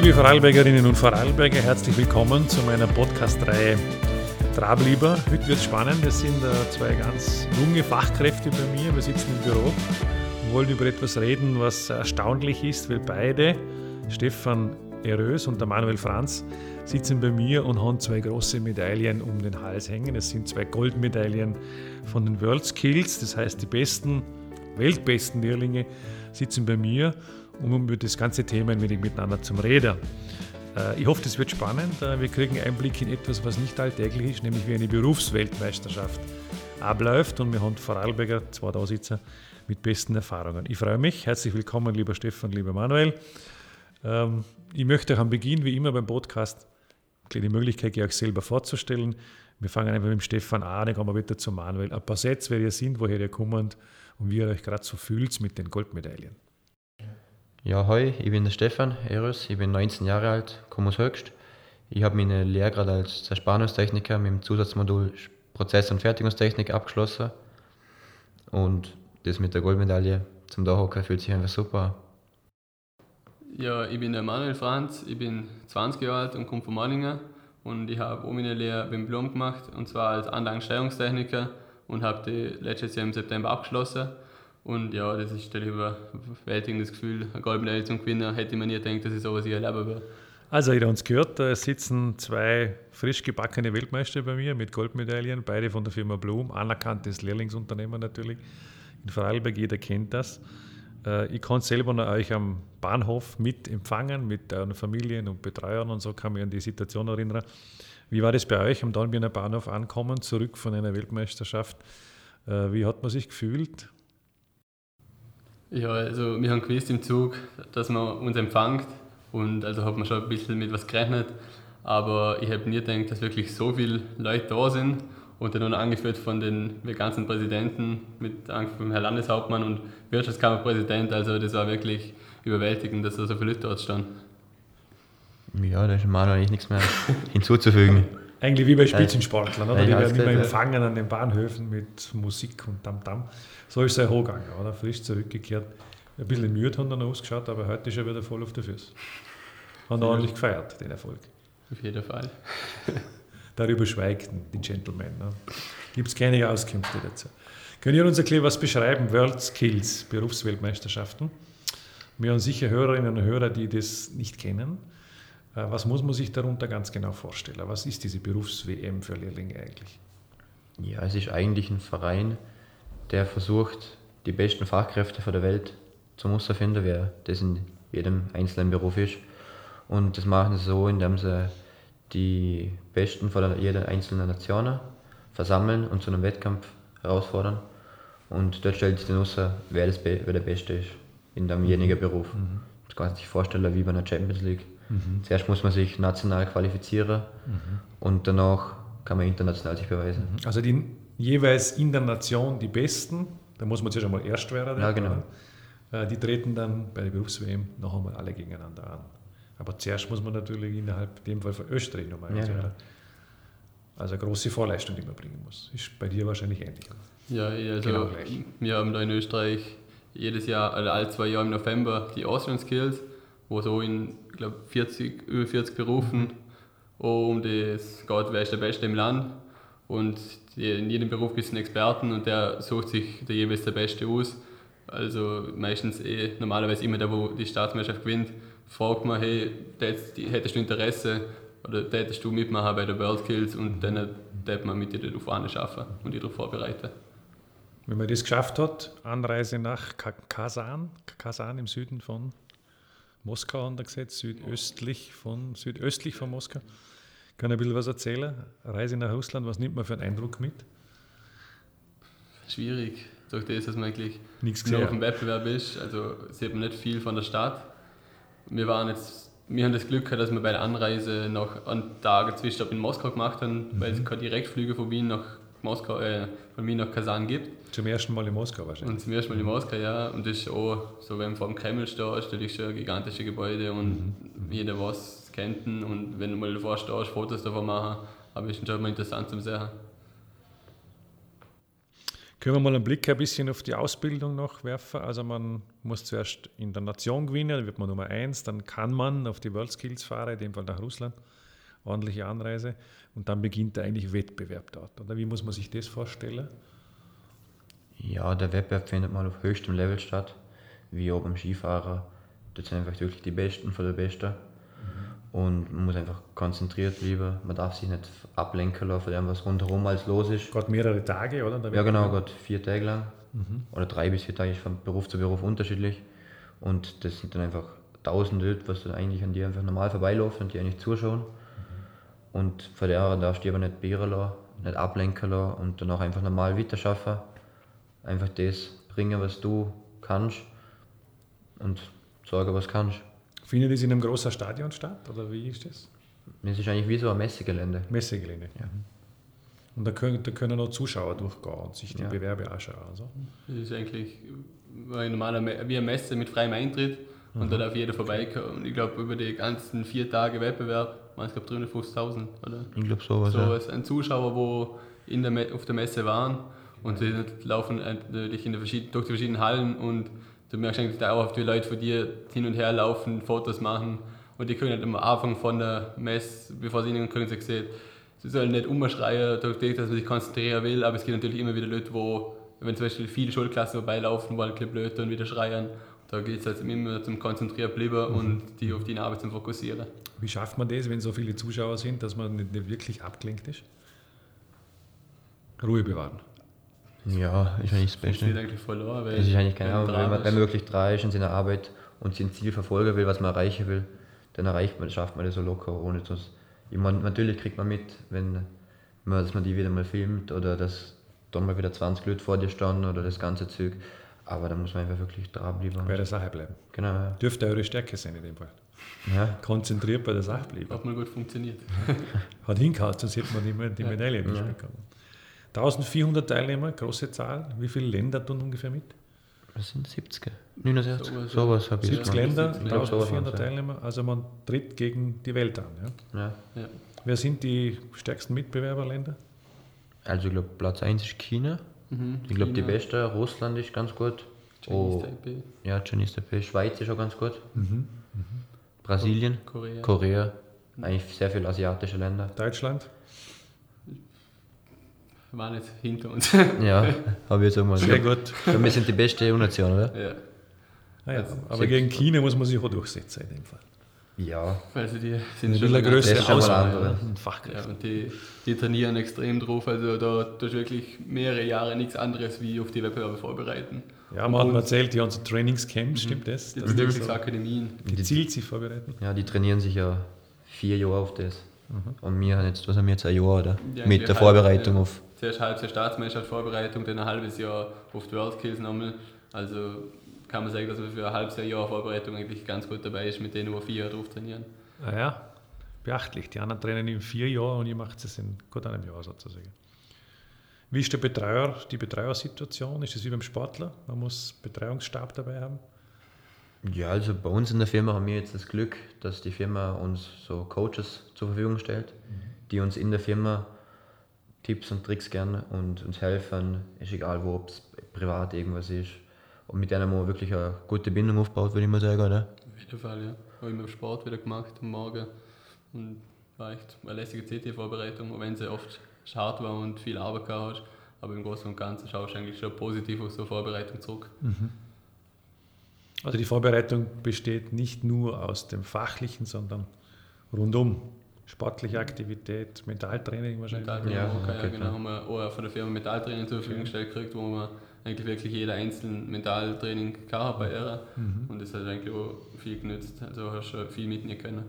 Liebe Vorarlbergerinnen und Vorarlberger, herzlich willkommen zu meiner Podcast-Reihe Trablieber. Heute wird spannend. Es sind äh, zwei ganz junge Fachkräfte bei mir. Wir sitzen im Büro und wollen über etwas reden, was erstaunlich ist, weil beide, Stefan Erös und der Manuel Franz, sitzen bei mir und haben zwei große Medaillen um den Hals hängen. Es sind zwei Goldmedaillen von den World Skills, das heißt die besten, weltbesten Lehrlinge sitzen bei mir, um über das ganze Thema ein wenig miteinander zum Reden. Äh, ich hoffe, das wird spannend. Äh, wir kriegen Einblick in etwas, was nicht alltäglich ist, nämlich wie eine Berufsweltmeisterschaft abläuft. Und wir haben Vorarlberger, zwei da mit besten Erfahrungen. Ich freue mich. Herzlich willkommen, lieber Stefan, lieber Manuel. Ähm, ich möchte euch am Beginn, wie immer beim Podcast, die Möglichkeit geben, euch selber vorzustellen. Wir fangen einfach mit dem Stefan an, dann kommen wir wieder zu Manuel. Ein paar Sätze, wer ihr seid, woher ihr kommt und wie ihr euch gerade so fühlt mit den Goldmedaillen. Ja, hi, ich bin der Stefan Eros, ich bin 19 Jahre alt, komme aus Höchst. Ich habe meine Lehre gerade als Zerspannungstechniker mit dem Zusatzmodul Prozess- und Fertigungstechnik abgeschlossen. Und das mit der Goldmedaille zum Dahocker fühlt sich einfach super Ja, ich bin der Manuel Franz, ich bin 20 Jahre alt und komme von Manninger. Und ich habe auch meine Lehre beim Blum gemacht, und zwar als Anlagensteuerungstechniker und habe die letztes Jahr im September abgeschlossen. Und ja, das ist ein überwältigendes Gefühl, eine Goldmedaille zum Gewinnen. Hätte man nie gedacht, dass ich sowas hier erleben. Also, ihr habt uns gehört, da sitzen zwei frisch gebackene Weltmeister bei mir mit Goldmedaillen, beide von der Firma Blum, anerkanntes Lehrlingsunternehmen natürlich. In Vorarlberg, jeder kennt das. Äh, ich kann selber noch euch am Bahnhof mit empfangen, mit euren Familien und Betreuern und so kann mich an die Situation erinnern. Wie war das bei euch am Dornbirner Bahnhof ankommen, zurück von einer Weltmeisterschaft? Äh, wie hat man sich gefühlt? Ja, also wir haben gewusst im Zug, dass man uns empfängt und also hat man schon ein bisschen mit was gerechnet, aber ich habe nie gedacht, dass wirklich so viele Leute da sind und dann angeführt von den ganzen Präsidenten, mit vom Herrn Landeshauptmann und Wirtschaftskammerpräsident, also das war wirklich überwältigend, dass da so viele Leute dort standen. Ja, da ist Manuel eigentlich nichts mehr hinzuzufügen. Eigentlich wie bei Spitzensportlern, oder? Die werden immer empfangen an den Bahnhöfen mit Musik und Tamtam. -Tam. So ist es hochgegangen, oder? Frisch zurückgekehrt. Ein bisschen müde haben dann ausgeschaut, aber heute ist er wieder voll auf der Füße. Haben ja. ordentlich gefeiert, den Erfolg. Auf jeden Fall. Darüber schweigten die Gentlemen. Ne? Gibt es keine Auskünfte dazu. Können ihr uns erklären, was beschreiben World Skills, Berufsweltmeisterschaften? Wir haben sicher Hörerinnen und Hörer, die das nicht kennen. Äh, was muss man sich darunter ganz genau vorstellen? Was ist diese Berufs-WM für Lehrlinge eigentlich? Ja, es ist eigentlich ein Verein, der versucht, die besten Fachkräfte von der Welt zu finden, wer das in jedem einzelnen Beruf ist. Und das machen sie so, indem sie die Besten von jeder einzelnen Nation versammeln und zu einem Wettkampf herausfordern. Und dort stellt sich dann raus, wer, das, wer der Beste ist in demjenigen mhm. Beruf. Mhm. Das kann man sich vorstellen wie bei einer Champions League. Mhm. Zuerst muss man sich national qualifizieren mhm. und danach kann man international sich beweisen. Mhm. Also die jeweils in der Nation die Besten, da muss man zuerst einmal erst werden. Ja, genau. Äh, die treten dann bei der Berufs-WM noch einmal alle gegeneinander an. Aber zuerst muss man natürlich innerhalb dem Fall von Österreich nochmal ja, ja. Also eine große Vorleistung, die man bringen muss. Ist bei dir wahrscheinlich ähnlich. Ja, also genau wir haben da in Österreich jedes Jahr, also alle zwei Jahre im November die Austrian Skills, wo so in glaube 40, über 40 Berufen um das geht, wer ist der Beste im Land. Und in jedem Beruf gibt es einen Experten und der sucht sich der jeweils der Beste aus. Also meistens eh normalerweise immer der, wo die Staatsmeisterschaft gewinnt, fragt man, hey, hättest du Interesse oder hättest du mitmachen bei der World Skills und dann wird man mit dir darauf anschaffen und dich darauf vorbereiten. Wenn man das geschafft hat, Anreise nach Kasan, Kasan im Süden von Moskau haben wir gesetzt, südöstlich von, südöstlich von Moskau. Kann ein bisschen was erzählen? Reise nach Russland, was nimmt man für einen Eindruck mit? Schwierig, durch das, dass man eigentlich Nichts nur auf dem Wettbewerb ist. Also sieht man nicht viel von der Stadt. Wir waren jetzt, wir haben das Glück gehabt, dass wir bei der Anreise noch einen Tag Zwischenstopp in Moskau gemacht haben, mhm. weil es keine Direktflüge von Wien nach Moskau, äh, von Wien nach Kasan gibt. Zum ersten Mal in Moskau wahrscheinlich. Und zum ersten Mal in Moskau, ja. Und das ist auch, so wenn man vor dem Kreml steht, ist natürlich schon ein gigantisches Gebäude und mhm. jeder was kennt ihn. Und wenn du mal davor stehst, Fotos davon machen, aber ist schon mal interessant zum Sehen. Können wir mal einen Blick ein bisschen auf die Ausbildung noch werfen? Also man muss zuerst in der Nation gewinnen, dann wird man Nummer eins, dann kann man auf die World Skills fahren, in dem Fall nach Russland, ordentliche Anreise und dann beginnt der eigentlich Wettbewerb dort. Oder wie muss man sich das vorstellen? Ja, der Wettbewerb findet mal auf höchstem Level statt, wie auch beim Skifahrer. Das sind einfach wirklich die Besten von der Besten. Und man muss einfach konzentriert bleiben. Man darf sich nicht ablenken lassen von dem, was rundherum alles los ist. Gerade mehrere Tage, oder? Ja, genau, gerade vier Tage lang. Mhm. Oder drei bis vier Tage ist von Beruf zu Beruf unterschiedlich. Und das sind dann einfach tausend Leute, was dann eigentlich an dir einfach normal vorbeilaufen und die eigentlich zuschauen. Und von der darfst du aber nicht beeren lassen, nicht ablenken lassen und dann auch einfach normal weiterschaffen. Einfach das bringen, was du kannst und sagen, was kannst. Findet das in einem großen Stadion statt oder wie ist das? Es ist eigentlich wie so ein Messegelände. Messegelände, ja. Und da können, da können auch Zuschauer durchgehen und sich die ja. Bewerbe anschauen. Also. Das ist eigentlich ein normaler, wie eine Messe mit freiem Eintritt und mhm. da darf jeder vorbeikommen. Und ich glaube, über die ganzen vier Tage Wettbewerb es, glaube 350.000, oder? Ich glaube sowas. So ja. ein Zuschauer, wo in der, auf der Messe waren und sie laufen natürlich in der durch die verschiedenen Hallen und du merkst eigentlich dauerhaft, wie Leute von dir hin und her laufen, Fotos machen und die können nicht am Anfang von der Messe, bevor sie ihnen können, sie sehen, sie sollen nicht umschreien, dass man sich konzentrieren will, aber es gibt natürlich immer wieder Leute, wo, wenn zum Beispiel viele Schulklassen vorbeilaufen, wollen ein blöd und wieder schreien, da geht es halt immer zum Konzentrieren bleiben mhm. und die auf die Arbeit zum Fokussieren. Wie schafft man das, wenn so viele Zuschauer sind, dass man nicht wirklich abgelenkt ist? Ruhe bewahren. Ja, ist eigentlich das Beste. Das eigentlich verloren, weil es ist eigentlich keine Ahnung, wenn man, wenn man wirklich drei ist in seiner Arbeit und sein Ziel verfolgen will, was man erreichen will, dann erreicht man, schafft man das so locker, ohne das. Ich meine, natürlich kriegt man mit, wenn man, dass man die wieder mal filmt oder dass dann mal wieder 20 Leute vor dir standen oder das ganze Zeug. Aber da muss man einfach wirklich dranbleiben. Bei der Sache bleiben. Genau. Ja. Dürfte eure Stärke sein in dem Fall. Ja. Konzentriert bei der Sache bleiben. Hat mal gut funktioniert. Hat hingehauen, sonst hätte man die, die Medaille nicht ja. bekommen. 1400 Teilnehmer, große Zahl. Wie viele Länder tun ungefähr mit? Das sind 70. 69. Sowas, sowas habe ich 70 Länder, 1400 Teilnehmer. Also man tritt gegen die Welt an. Ja? Ja. ja. Wer sind die stärksten Mitbewerberländer? Also ich glaube Platz 1 ist China. Mhm, ich glaube die beste, Russland ist ganz gut. Chinese oh, Taipei. Ja, Chinese Taipei. Schweiz ist auch ganz gut. Mhm. Mhm. Brasilien, Korea. Korea. Eigentlich sehr viele asiatische Länder. Deutschland? war nicht hinter uns. ja, habe ich jetzt auch mal Sehr gut. Wir sind die beste EU-Nation, oder? Ja. Ah, ja. Aber gegen China muss man sich auch durchsetzen in dem Fall. Ja. Also die sind schon eine größere Auswahl. Ja, und die, die trainieren extrem drauf. Also da tust du wirklich mehrere Jahre nichts anderes wie auf die Wettbewerbe vorbereiten. Ja, man hat mir erzählt, die haben so Trainingscamps, stimmt das? Die Trainingsakademien. Gezielt sich vorbereiten. Ja, die trainieren sich ja vier Jahre auf das. Mhm. Und wir haben jetzt, was haben wir jetzt, ein Jahr, oder? Ja, Mit der Vorbereitung ja. auf zuerst halbes Jahr Staatsmeisterschaft Vorbereitung, dann ein halbes Jahr auf die World Skills nochmal. Also kann man sagen, dass man für ein halbes Jahr Vorbereitung eigentlich ganz gut dabei ist, mit denen wir vier Jahre drauf trainieren. Naja, ah beachtlich. Die anderen trainieren in vier Jahren und ihr macht es in gut einem Jahr sozusagen. Wie ist der Betreuer, die Betreuersituation? Ist das wie beim Sportler? Man muss Betreuungsstab dabei haben? Ja, also bei uns in der Firma haben wir jetzt das Glück, dass die Firma uns so Coaches zur Verfügung stellt, mhm. die uns in der Firma Tipps und Tricks gerne und uns helfen. Ist egal, wo es privat irgendwas ist. Und mit denen haben wir wirklich eine gute Bindung aufgebaut, würde ich mal sagen. Oder? Auf jeden Fall, ja. Habe ich mir Sport wieder gemacht am Morgen und war echt eine lässige CT-Vorbereitung, auch wenn sie oft hart war und viel Arbeit gehabt hast. Aber im Großen und Ganzen schaust du eigentlich schon positiv auf so eine Vorbereitung zurück. Mhm. Also die Vorbereitung besteht nicht nur aus dem Fachlichen, sondern rundum sportliche Aktivität, Mentaltraining wahrscheinlich. Mentaltraining, ja, okay, okay, ja, genau. Haben wir auch von der Firma Mentaltraining zur Verfügung gestellt gekriegt, wo man eigentlich wirklich jeder einzelne Mentaltraining gehabt bei ihr. Mhm. Und das hat eigentlich auch viel genützt. Also hast du viel mitnehmen können.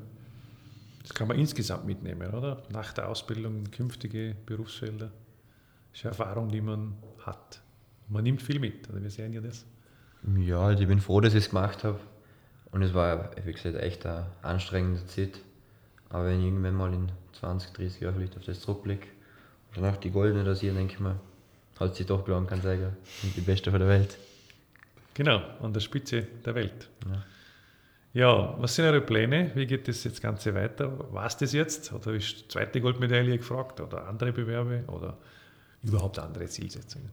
Das kann man insgesamt mitnehmen, oder? Nach der Ausbildung in künftige Berufsfelder. Das ist eine Erfahrung, die man hat. Man nimmt viel mit, oder wir sehen ja das. Ja, also ich bin froh, dass ich es gemacht habe. Und es war, wie gesagt, echt eine anstrengende Zeit. Aber wenn ich irgendwann mal in 20, 30 Jahren vielleicht auf das zurückblicke und danach die goldene rasieren, denke ich mir, hat sich doch gelohnt, kann sagen, sind die Beste von der Welt. Genau, an der Spitze der Welt. Ja. Ja, was sind eure Pläne? Wie geht das jetzt Ganze weiter? War es das jetzt? Oder ist die zweite Goldmedaille gefragt? Oder andere Bewerbe? Oder überhaupt andere Zielsetzungen?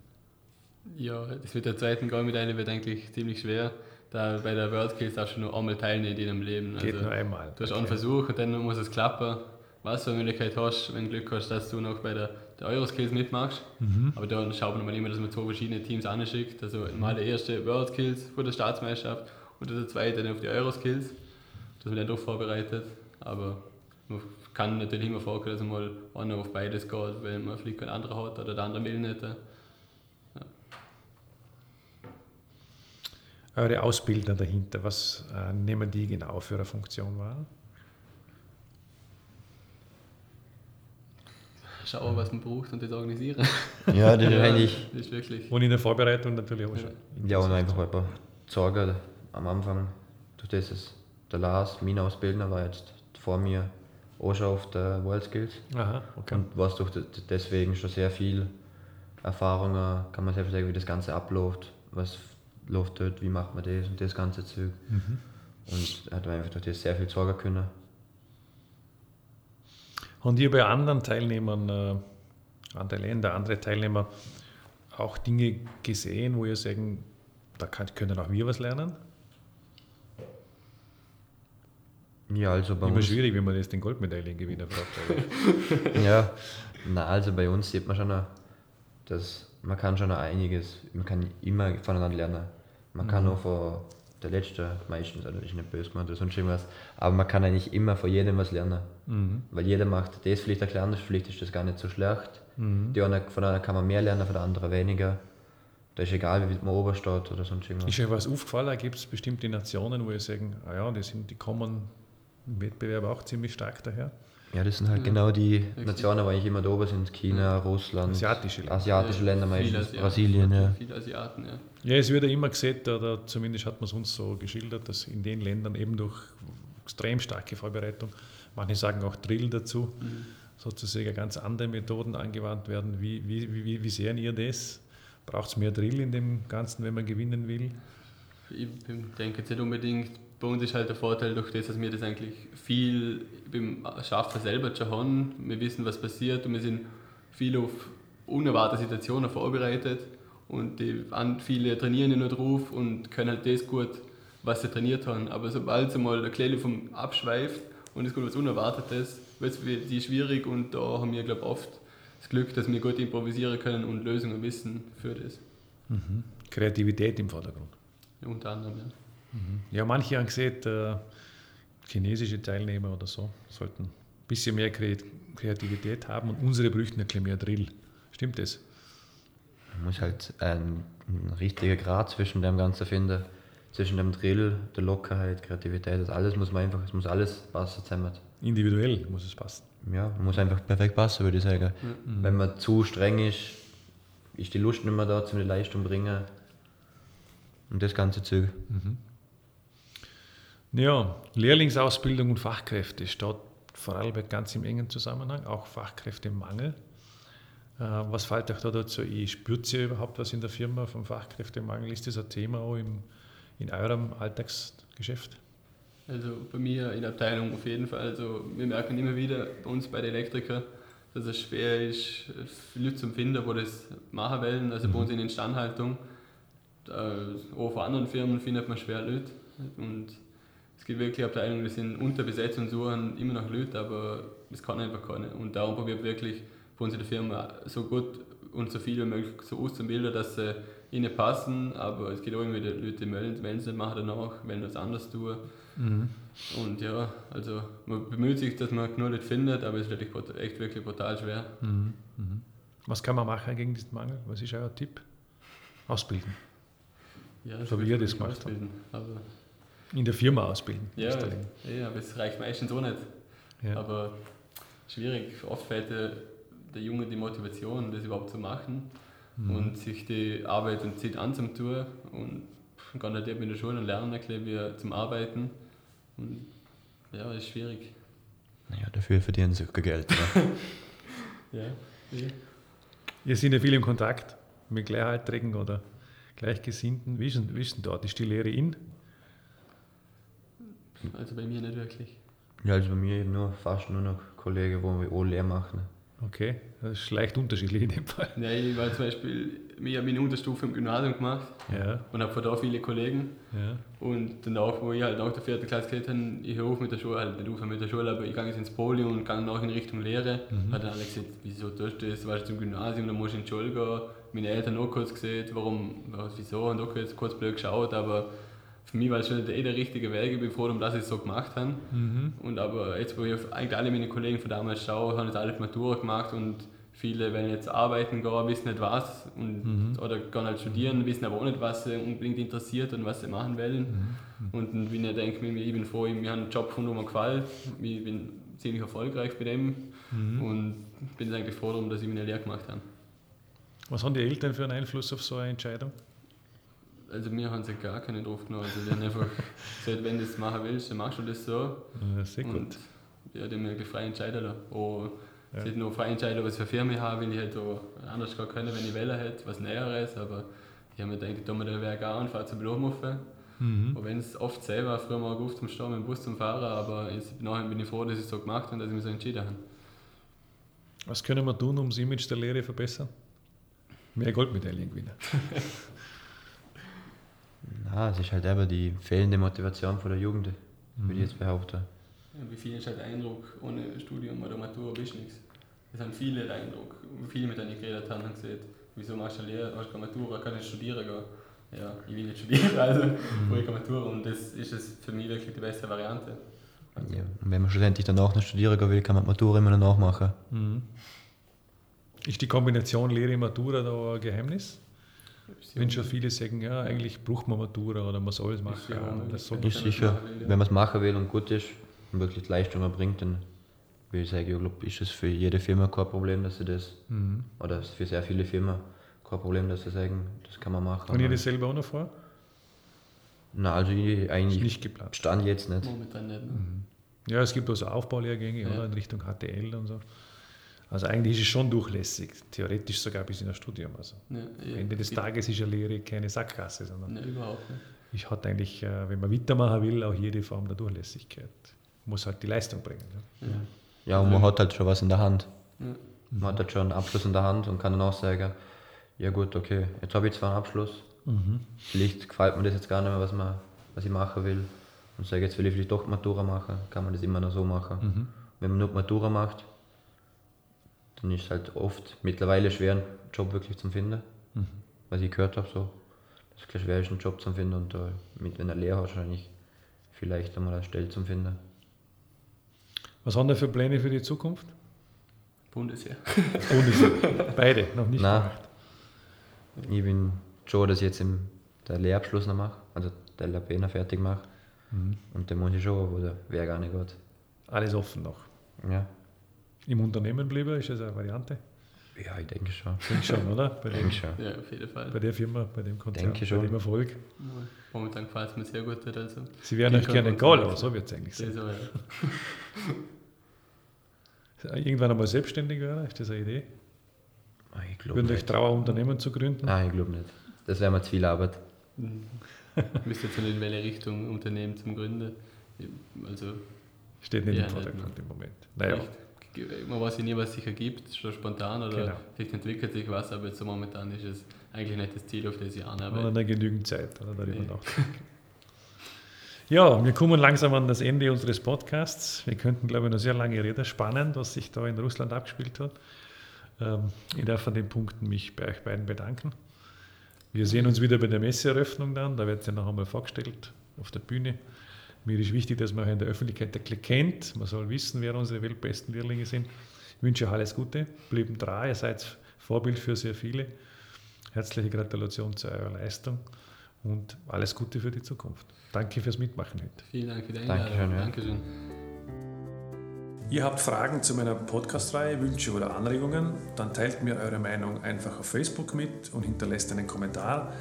Ja, das mit der zweiten Goldmedaille wird eigentlich ziemlich schwer. Da bei der World Skills darfst du nur einmal teilnehmen in deinem Leben. Also, Geht nur einmal. Du hast okay. einen Versuch und dann muss es klappen. Was du eine Möglichkeit hast, wenn du Glück hast, dass du noch bei der, der Euroskills mitmachst. Mhm. Aber da schaut man immer, dass man zwei verschiedene Teams anschickt. Also mal der erste World Skills vor der Staatsmeisterschaft und der zweite dann auf die Euroskills. Dass man dann doch vorbereitet. Aber man kann natürlich immer vorkommen, dass man mal einer auf beides geht, weil man vielleicht kein anderer hat oder der andere will nicht. Ja. Eure Ausbilder dahinter, was äh, nehmen die genau für eine Funktion wahr? Schauen, was man braucht und das organisieren. Ja, das ist eigentlich. Das ist wirklich. Und in der Vorbereitung natürlich auch schon. Ja, und einfach ein paar Sorgen am Anfang, durch das es der Lars, mein Ausbildner, war jetzt vor mir auch schon auf der World Skills. Aha, okay. Und was durch deswegen schon sehr viel Erfahrungen, kann man selbst sagen, wie das Ganze abläuft, was läuft dort, wie macht man das und das ganze Zeug. Mhm. Und hat einfach durch das sehr viel sorgen können. Und ihr bei anderen Teilnehmern, äh, andere Länder, andere Teilnehmer auch Dinge gesehen, wo ihr sagen, da kann, können auch wir was lernen? Ja, also bei Immer uns. schwierig, wenn man jetzt den Goldmedaillengewinner fragt. ja, na, also bei uns sieht man schon, noch, dass man kann schon noch einiges, man kann immer voneinander lernen. Man mhm. kann auch von der Letzte meistens, also ist nicht böse gemeint oder sonst irgendwas, aber man kann eigentlich immer von jedem was lernen. Mhm. Weil jeder macht das vielleicht erklären, vielleicht ist das gar nicht so schlecht. Mhm. Die eine, von einer kann man mehr lernen, von der anderen weniger. Da ist egal, wie man oben steht oder sonst irgendwas. Ist euch was aufgefallen? Gibt es bestimmte Nationen, wo ihr sagen, ah ja, die, sind, die kommen im Wettbewerb auch ziemlich stark daher? Ja, das sind halt ja. genau die Nationen, wo eigentlich immer da oben sind. China, Russland, asiatische Länder, asiatische Länder meistens, Brasilien. Ja. Viele Asiaten, ja. Ja, es wird ja immer gesehen, oder zumindest hat man es uns so geschildert, dass in den Ländern eben durch extrem starke Vorbereitung, manche sagen auch Drill dazu, mhm. sozusagen ganz andere Methoden angewandt werden. Wie, wie, wie, wie sehen ihr das? Braucht es mehr Drill in dem Ganzen, wenn man gewinnen will? Ich denke jetzt nicht unbedingt bei uns ist halt der Vorteil durch das, dass wir das eigentlich viel beim Schaffen selber schon haben. Wir wissen, was passiert und wir sind viel auf unerwartete Situationen vorbereitet und die, viele trainieren ja nur drauf und können halt das gut, was sie trainiert haben. Aber sobald sie mal der Kleine vom abschweift und es kommt was Unerwartetes, wird es schwierig und da haben wir, glaube ich, oft das Glück, dass wir gut improvisieren können und Lösungen wissen für das. Mhm. Kreativität im Vordergrund. Ja, unter anderem, ja. Ja, manche haben gesehen, äh, chinesische Teilnehmer oder so sollten ein bisschen mehr Kreativität haben und unsere bräuchten ein bisschen mehr Drill. Stimmt das? Man muss halt einen, einen richtigen Grad zwischen dem Ganzen finden. Zwischen dem Drill, der Lockerheit, Kreativität, das alles muss man einfach, es muss alles passen zusammen. Individuell muss es passen. Ja, muss einfach perfekt passen, würde ich sagen. Mhm. Wenn man zu streng ist, ist die Lust nicht mehr da, zum die Leistung bringen. Und das ganze Zeug. Mhm. Ja, Lehrlingsausbildung und Fachkräfte steht vor allem ganz im engen Zusammenhang, auch Fachkräftemangel. Äh, was fällt euch da dazu? Ich spürt ihr überhaupt was in der Firma vom Fachkräftemangel? Ist das ein Thema auch im, in eurem Alltagsgeschäft? Also bei mir in der Abteilung auf jeden Fall. Also wir merken immer wieder bei uns bei den Elektrikern, dass es schwer ist, Leute zu finden, die das machen wollen. Also mhm. bei uns in Instandhaltung, auch von anderen Firmen findet man schwer Leute. Und es gibt wirklich Abteilungen, die sind unterbesetzt und suchen immer noch Leute, aber es kann einfach keiner. Und darum probiert wirklich bei uns in der Firma so gut und so viel wie möglich so auszubilden, dass sie ihnen passen, aber es gibt auch immer Leute, die melden, wenn sie nicht machen danach, wenn sie was anderes tun. Mhm. Und ja, also man bemüht sich, dass man genug Leute findet, aber es ist wirklich echt wirklich brutal schwer. Mhm. Mhm. Was kann man machen gegen diesen Mangel? Was ist euer Tipp? Ausbilden. Ja, so wie ihr das gemacht habt. In der Firma ausbilden. Ja, ja aber es reicht meistens auch nicht. Ja. Aber schwierig. Oft fehlt der, der Junge die Motivation, das überhaupt zu machen mhm. und sich die Arbeit und Zeit anzutun und kann halt eben in der Schule lernen, wie zum Arbeiten. Und ja, ist schwierig. Naja, dafür verdienen sie auch Geld. ja. ja. Ihr seid ja viel im Kontakt mit Gleichaltrigen oder Gleichgesinnten. Wie ist denn, wie ist denn dort? Ist die Lehre in? Also bei mir nicht wirklich. Ja, also bei mir eben nur fast nur noch Kollegen, wo wir auch Lehr machen. Okay, das ist leicht unterschiedlich in dem Fall. Ja, ich war zum Beispiel, ich habe meine Unterstufe im Gymnasium gemacht ja. und habe von da viele Kollegen. Ja. Und danach, wo ich halt nach der vierten Klasse gehört habe, ich höre auf mit der Schule, halt nicht auf mit der Schule, aber ich gehe jetzt ins Poli und gehe nach in Richtung Lehre. Mhm. Hat dann alle gesagt, wieso tust du das, du warst zum Gymnasium, dann musst du in die Schule gehen. Meine Eltern auch kurz gesehen, warum, wieso, und auch kurz, kurz blöd geschaut, aber für mich war es schon eh der richtige Weg. Ich bin froh, dass ich es so gemacht habe. Mhm. Und aber jetzt, wo ich auf eigentlich alle meine Kollegen von damals schaue, haben jetzt alle die Matura gemacht und viele werden jetzt arbeiten gehen, wissen nicht was und, mhm. oder gehen halt studieren, wissen aber auch nicht, was sie unbedingt interessiert und was sie machen wollen. Mhm. Und wenn ich denke, ich bin froh, wir haben einen Job gefunden, der mir gefällt, ich bin ziemlich erfolgreich bei dem mhm. und bin eigentlich froh darum, dass ich meine Lehre gemacht habe. Was haben die Eltern für einen Einfluss auf so eine Entscheidung? Also wir haben sich gar keinen drauf genommen. Also die haben einfach gesagt, wenn du das machen willst, dann machst du das so. Ja, sehr gut. Und ja, die haben mich frei entscheiden lassen. Oh, ja. Sie hätten noch frei entscheiden, was für Firma ich habe, weil ich hätte auch anders gar können, wenn ich wählen hätte, was Näheres, aber ich habe mir gedacht, ich tue mir den Weg an und fahre zur Blumenhofen. Mhm. Und wenn es oft selber, früher mal auf zum Stau mit dem Bus zum Fahren, aber jetzt, nachher bin ich froh, dass ich es so gemacht habe und dass ich mich so entschieden habe. Was können wir tun, um das Image der Lehre zu verbessern? Mehr Goldmedaillen gewinnen. Na, es ist halt aber die fehlende Motivation von der Jugend, mhm. würde ich jetzt behaupten. Ja, wie viel ist halt der Eindruck, ohne Studium oder Matur bist du nichts. Das haben viele den Eindruck. Viele mit denen geredet habe, haben gesagt, wieso machst du eine Lehre, hast du keine Matura, kannst nicht studieren gehen. Ja, ich will nicht studieren, also mhm. ich keine Matura und das ist es für mich wirklich die beste Variante. Also ja, und wenn man schlussendlich danach noch studieren will, kann man die Matura immer noch nachmachen. Mhm. Ist die Kombination Lehre-Matura da ein Geheimnis? Wenn schon viele sagen, ja, eigentlich braucht man Matura oder man soll es machen. Ja, das soll ist sicher, wenn man es machen will und gut ist und wirklich die Leistung erbringt, dann würde ich sagen, ich glaube, ist es für jede Firma kein Problem, dass sie das, mhm. oder für sehr viele Firmen kein Problem, dass sie sagen, das kann man machen. Und ihr das selber auch noch vor? Nein, also ich eigentlich nicht geplant. stand jetzt nicht. Momentan nicht. Ne? Mhm. Ja, es gibt also Aufbaulehrgänge ja. oder, in Richtung HTL und so. Also eigentlich ist es schon durchlässig, theoretisch sogar bis in das Studium. Also ja, ja, Ende des Tages ist eine Lehre keine Sackgasse, sondern ja, überhaupt nicht. ich hat eigentlich, äh, wenn man weitermachen will, auch jede Form der Durchlässigkeit. Muss halt die Leistung bringen. Ja, ja und man hat halt schon was in der Hand. Man hat halt schon einen Abschluss in der Hand und kann dann auch sagen, ja gut, okay, jetzt habe ich zwar einen Abschluss, mhm. vielleicht gefällt mir das jetzt gar nicht mehr, was, man, was ich machen will. Und sage, jetzt will ich vielleicht doch Matura machen, kann man das immer noch so machen. Mhm. Wenn man nur Matura macht, dann ist es halt oft mittlerweile schwer, einen Job wirklich zu finden. Mhm. Was ich gehört habe, so. Das ist schwer, einen Job zu finden und äh, mit einer Lehre wahrscheinlich vielleicht einmal eine Stelle zu finden. Was haben wir für Pläne für die Zukunft? Bundesheer. Bundesheer. Beide, noch nicht Nein. gemacht. Ich bin schon, dass ich jetzt im, der Lehrabschluss noch mache, also der LAP noch fertig mache. Mhm. Und den muss ich schon, wo der wäre gar nicht gut. Alles offen noch. Ja im Unternehmen bleiben? Ist das eine Variante? Ja, ich denke schon. Ich denke schon, oder? Bei denke schon. Ja, auf jeden Fall. Bei der Firma, bei dem Konzern, denke schon. bei dem Erfolg. Momentan gefällt es mir sehr gut. Also Sie wären euch gerne egal, aber so wird es eigentlich sein. So, ja. Irgendwann einmal selbstständig werden, ist das eine Idee? Ah, ich glaube Würden euch Trauer Unternehmen zu gründen? Nein, ich glaube nicht. Das wäre mir zu viel Arbeit. Müsste jetzt in welche Richtung Unternehmen zum Gründen? Also, Steht nicht im Vordergrund im Moment. Naja. Echt? Man weiß ja nie, was sich ergibt, schon spontan oder genau. vielleicht entwickelt sich was, aber jetzt so momentan ist es eigentlich nicht das Ziel, auf das ich anarbeite. Oder nicht genügend Zeit, oder darüber nee. nachdenken. Ja, wir kommen langsam an das Ende unseres Podcasts. Wir könnten, glaube ich, noch sehr lange reden. Spannend, was sich da in Russland abgespielt hat. Ähm, ich darf an den Punkten mich bei euch beiden bedanken. Wir sehen uns wieder bei der Messeeröffnung dann. Da wird es ja noch einmal vorgestellt auf der Bühne. Mir ist wichtig, dass man auch in der Öffentlichkeit kennt. Man soll wissen, wer unsere weltbesten Lehrlinge sind. Ich wünsche euch alles Gute, bleiben dran, ihr seid Vorbild für sehr viele. Herzliche Gratulation zu eurer Leistung und alles Gute für die Zukunft. Danke fürs Mitmachen heute. Vielen Dank für Einladung. Dankeschön. Ja. Dankeschön. Ihr habt Fragen zu meiner Podcast-Reihe, Wünsche oder Anregungen? Dann teilt mir eure Meinung einfach auf Facebook mit und hinterlasst einen Kommentar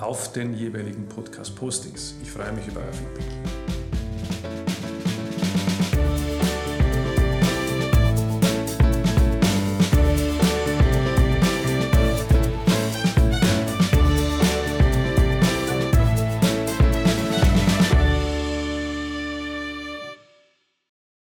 auf den jeweiligen Podcast-Postings. Ich freue mich über euer Feedback.